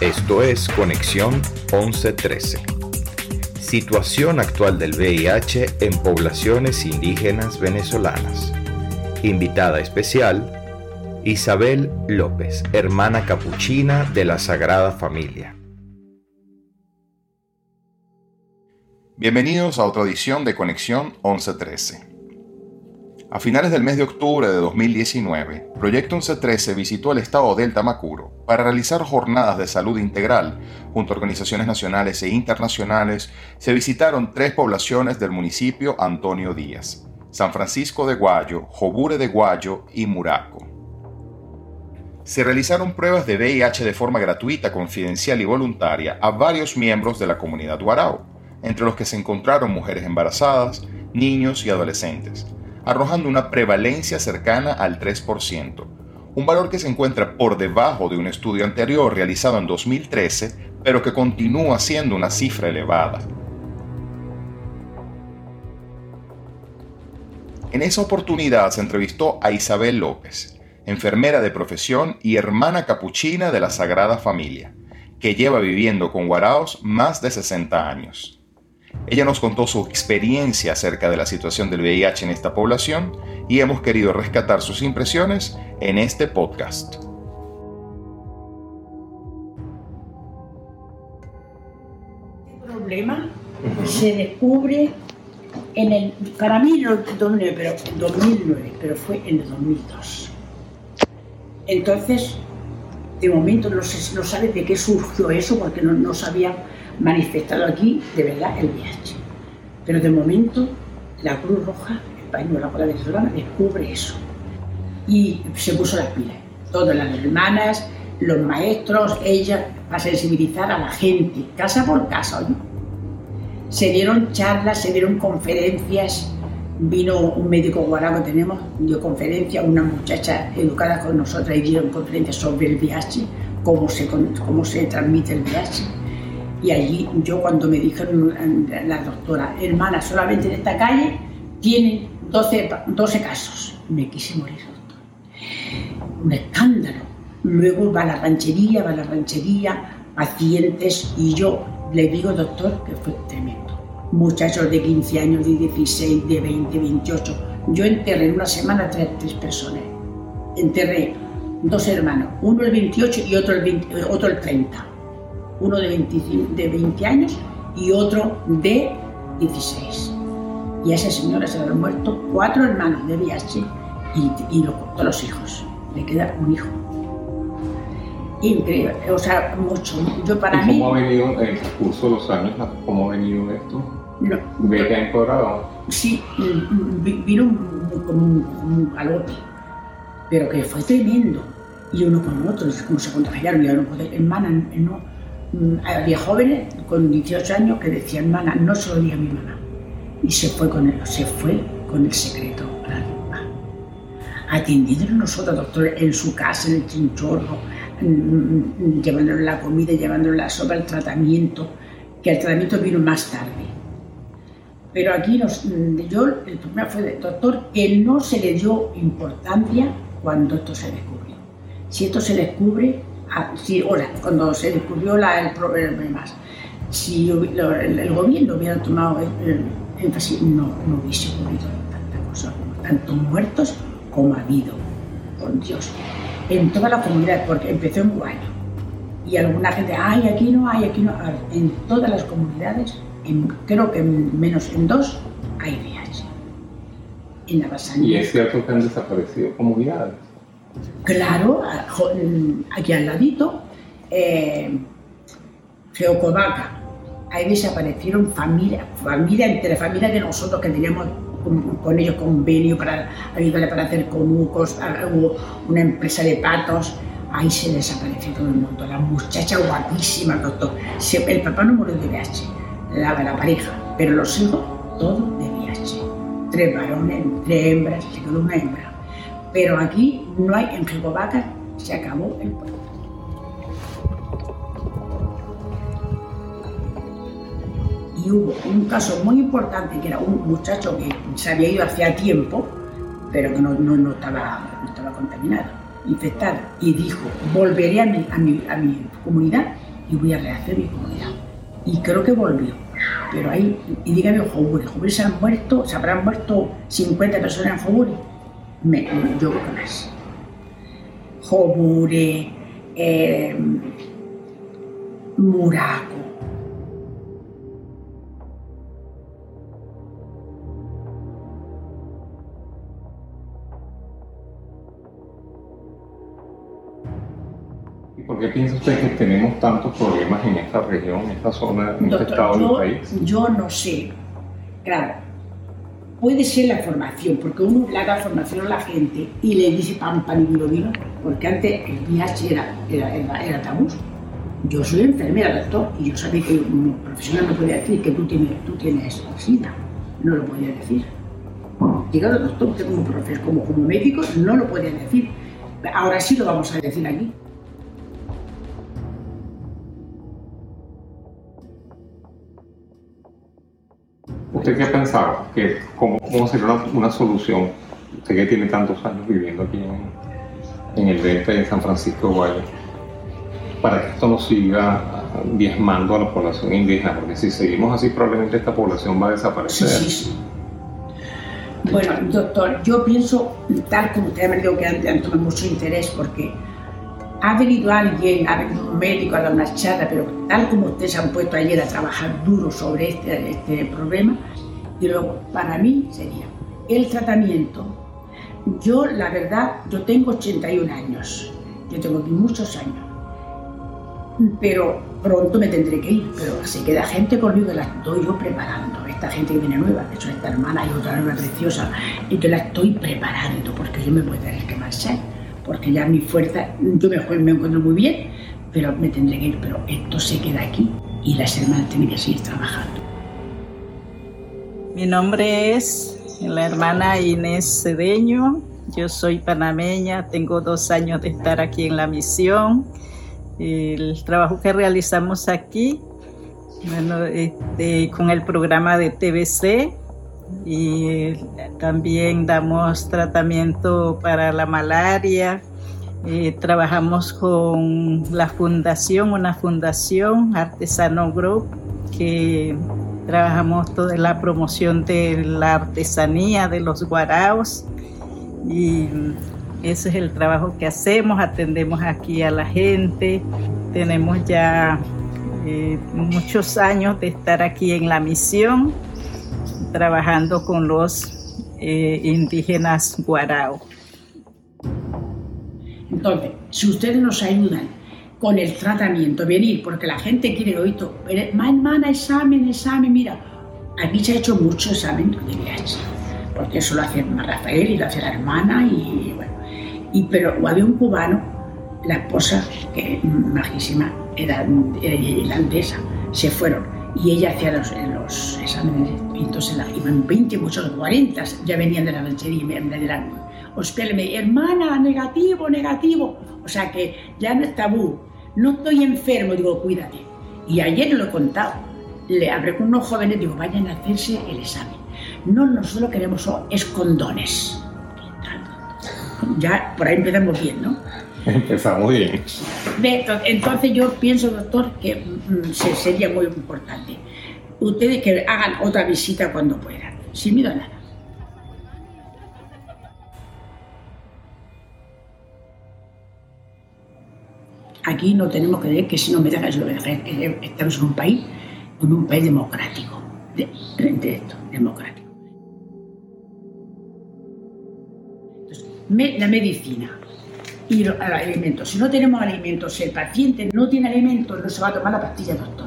Esto es Conexión 1113. Situación actual del VIH en poblaciones indígenas venezolanas. Invitada especial, Isabel López, hermana capuchina de la Sagrada Familia. Bienvenidos a otra edición de Conexión 1113. A finales del mes de octubre de 2019, Proyecto 1113 visitó el estado del Tamacuro para realizar jornadas de salud integral. Junto a organizaciones nacionales e internacionales, se visitaron tres poblaciones del municipio Antonio Díaz, San Francisco de Guayo, Jobure de Guayo y Muraco. Se realizaron pruebas de VIH de forma gratuita, confidencial y voluntaria a varios miembros de la comunidad Guarao, entre los que se encontraron mujeres embarazadas, niños y adolescentes arrojando una prevalencia cercana al 3%, un valor que se encuentra por debajo de un estudio anterior realizado en 2013, pero que continúa siendo una cifra elevada. En esa oportunidad se entrevistó a Isabel López, enfermera de profesión y hermana capuchina de la Sagrada Familia, que lleva viviendo con Guaraos más de 60 años. Ella nos contó su experiencia acerca de la situación del VIH en esta población y hemos querido rescatar sus impresiones en este podcast. Este problema se descubre en el, para mí no en 2009, pero en 2009, pero fue en el 2002. Entonces, de momento no, se, no sabe de qué surgió eso porque no, no sabía manifestado aquí de verdad el VIH. Pero de momento la Cruz Roja Española, la venezolana, descubre eso. Y se puso las pilas. Todas las hermanas, los maestros, ella, a sensibilizar a la gente, casa por casa. Se dieron charlas, se dieron conferencias. Vino un médico guará que tenemos, dio conferencia, una muchacha educada con nosotras y dieron conferencias sobre el VIH, cómo se, cómo se transmite el VIH y allí yo cuando me dijeron la doctora, hermana, solamente en esta calle tienen 12, 12 casos. Me quise morir, doctor. Un escándalo. Luego va la ranchería, va la ranchería, pacientes y yo le digo, doctor, que fue tremendo. Muchachos de 15 años, de 16, de 20, 28. Yo enterré en una semana tres, tres personas. Enterré dos hermanos, uno el 28 y otro el, otro el 30 uno de, 25, de 20 años y otro de 16. Y a esa señora se le han muerto cuatro hermanos de VIH y, y todos los hijos. Le queda un hijo. Increíble, o sea, mucho. Yo para ¿Y ¿Cómo ha venido en el curso de los años? ¿Cómo ha venido esto? No, ¿Ve que ha empeorado? Sí, vino como un, un galope, pero que fue tremendo. Y uno con otro, como se contagiaron, y ahora hermana, no, había jóvenes con 18 años que decían, hermana, no se lo diga a mi mamá. Y se fue con él, se fue con el secreto a la tumba. Atendiéndolo nosotros, doctor, en su casa, en el chinchorro, mm, mm, llevándole la comida, llevándole la sopa, el tratamiento, que el tratamiento vino más tarde. Pero aquí nos, yo, el problema fue doctor, que no se le dio importancia cuando esto se descubrió. Si esto se descubre, Ah, sí, hola, cuando se descubrió la, el problema, si el, gobierno hubiera tomado el, énfasis, no, hubiese ocurrido tanta cosa, tanto muertos como ha habido, por Dios, en toda la comunidad, porque empezó en Guayo. Y alguna gente, ay, aquí no hay, aquí no hay. En todas las comunidades, creo que menos en dos, hay VIH. En la Y es cierto que han desaparecido comunidades. Claro, aquí al ladito, eh. Ahí desaparecieron familias, familia entre familias de nosotros que teníamos con, ellos convenio para ayudarle para hacer conucos, hubo una empresa de patos, ahí se desapareció todo el mundo. La muchacha guapísima, doctor. El papá no murió de VIH, la, la pareja, pero los hijos, todos de VIH. Tres varones, tres hembras, se quedó una hembra. Pero aquí no hay, en se acabó el pueblo. Y hubo un caso muy importante que era un muchacho que se había ido hacía tiempo, pero que no, estaba, contaminado, infectado, y dijo, volveré a mi comunidad y voy a rehacer mi comunidad. Y creo que volvió. Pero ahí, y dígame, Joburi, Joburi se han muerto, se habrán muerto 50 personas en Joburi. Me, yo creo que más. Joburi, eh, Muraco, ¿Por qué piensa usted que tenemos tantos problemas en esta región, en esta zona, en este estado del país? Yo no sé. Claro, puede ser la formación, porque uno le da formación a la gente y le dice pam, pam y vino, vino, porque antes el VIH era, era, era, tabú. Yo soy enfermera, doctor, y yo sabía que un profesional no podía decir que tú tienes, tú tienes SIDA. No lo podía decir. Llegado doctor, como, profesor, como, como médico, no lo podía decir. Ahora sí lo vamos a decir aquí. ¿Usted qué pensaba? Que, cómo, ¿Cómo sería una, solución? Usted que tiene tantos años viviendo aquí en, el DF en San Francisco Guaya, para que esto no siga diezmando a la población indígena, porque si seguimos así probablemente esta población va a desaparecer. Sí, sí, Bueno, doctor, yo pienso, tal como usted me dijo que han tomado mucho interés, porque ha venido alguien, ha venido un médico a dar una charla, pero tal como ustedes han puesto ayer a trabajar duro sobre este, este problema, y luego, para mí sería el tratamiento. Yo, la verdad, yo tengo 81 años, yo tengo aquí muchos años, pero pronto me tendré que ir, pero se queda gente conmigo, la estoy yo preparando, esta gente que viene nueva, de hecho esta hermana y otra hermana preciosa, y yo la estoy preparando porque yo me voy a tener que marchar porque ya mi fuerza, yo me, me encuentro muy bien, pero me tendré que ir, pero esto se queda aquí y las hermanas tienen que seguir trabajando. Mi nombre es la hermana Inés Cedeño, yo soy panameña, tengo dos años de estar aquí en la misión. El trabajo que realizamos aquí, bueno, este, con el programa de TBC, y también damos tratamiento para la malaria. Eh, trabajamos con la fundación, una fundación, Artesano Group, que trabajamos toda la promoción de la artesanía de los guaraos. Y ese es el trabajo que hacemos, atendemos aquí a la gente, tenemos ya eh, muchos años de estar aquí en la misión trabajando con los eh, indígenas guarao. Entonces, si ustedes nos ayudan con el tratamiento, venir, porque la gente quiere oír hermana, examen, examen, mira, aquí se ha hecho mucho examen de VIH, porque eso lo hace Rafael y lo hace la hermana, y bueno, y, pero había un cubano, la esposa, que majísima, era irlandesa, se fueron y ella hacía los, los exámenes entonces la, iban 20, muchos 40, ya venían de la ranchería y me, me dirán, me hermana, negativo, negativo. O sea que ya no es tabú. No estoy enfermo, digo, cuídate. Y ayer lo he contado. Le hablé con unos jóvenes, digo, vayan a hacerse el examen. No, nosotros queremos es condones. Ya por ahí empezamos bien, ¿no? Empezamos bien. Entonces yo pienso, doctor, que mm, sería muy importante. Ustedes que hagan otra visita cuando puedan, sin miedo a nada. Aquí no tenemos que decir que si no me dejan, lo Estamos en un país, en un país democrático, de, de esto, democrático. Entonces, la medicina y alimentos. Si no tenemos alimentos, si el paciente no tiene alimentos, no se va a tomar la pastilla, doctor.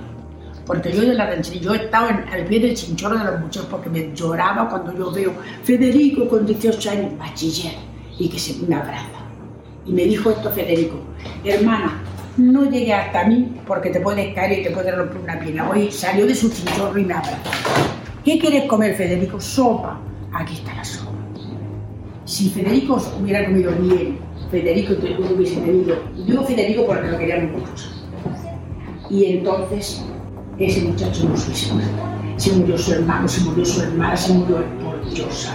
Porque yo de la ranchería, yo he estado al pie del chinchorro de los muchachos porque me lloraba cuando yo veo Federico con 18 años, bachiller, y que se me abraza. Y me dijo esto Federico, hermana, no llegué hasta mí porque te puedes caer y te puedes romper una pierna. Hoy salió de su chinchorro y me abrazó. ¿Qué quieres comer, Federico? Sopa. Aquí está la sopa. Si Federico hubiera comido bien, Federico y tú hubiese tenido. Digo Federico porque lo queríamos mucho. Y entonces ese muchacho no se murió. Se murió su hermano, se murió su hermana, se murió por Dios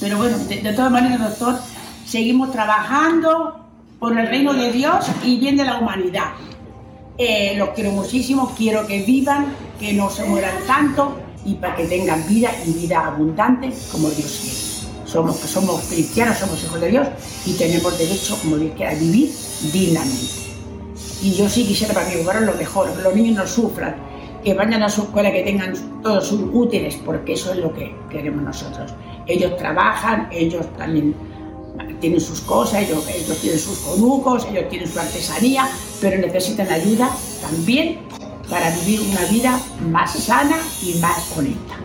Pero bueno, de, todas maneras, doctor, seguimos trabajando por el reino de Dios y bien de la humanidad. Eh, los quiero muchísimo, quiero que vivan, que no se mueran tanto y para que tengan vida y vida abundante como Dios quiere. Somos, somos cristianos, somos hijos de Dios y tenemos derecho, como Dios quiera, a vivir dignamente. Y yo sí quisiera para mi hogar lo mejor, que los niños no sufran, que vayan a su escuela, que tengan todos sus útiles, porque eso es lo que queremos nosotros. Ellos trabajan, ellos también tienen sus cosas, ellos, ellos tienen sus conucos, ellos tienen su artesanía, pero necesitan ayuda también para vivir una vida más sana y más honesta.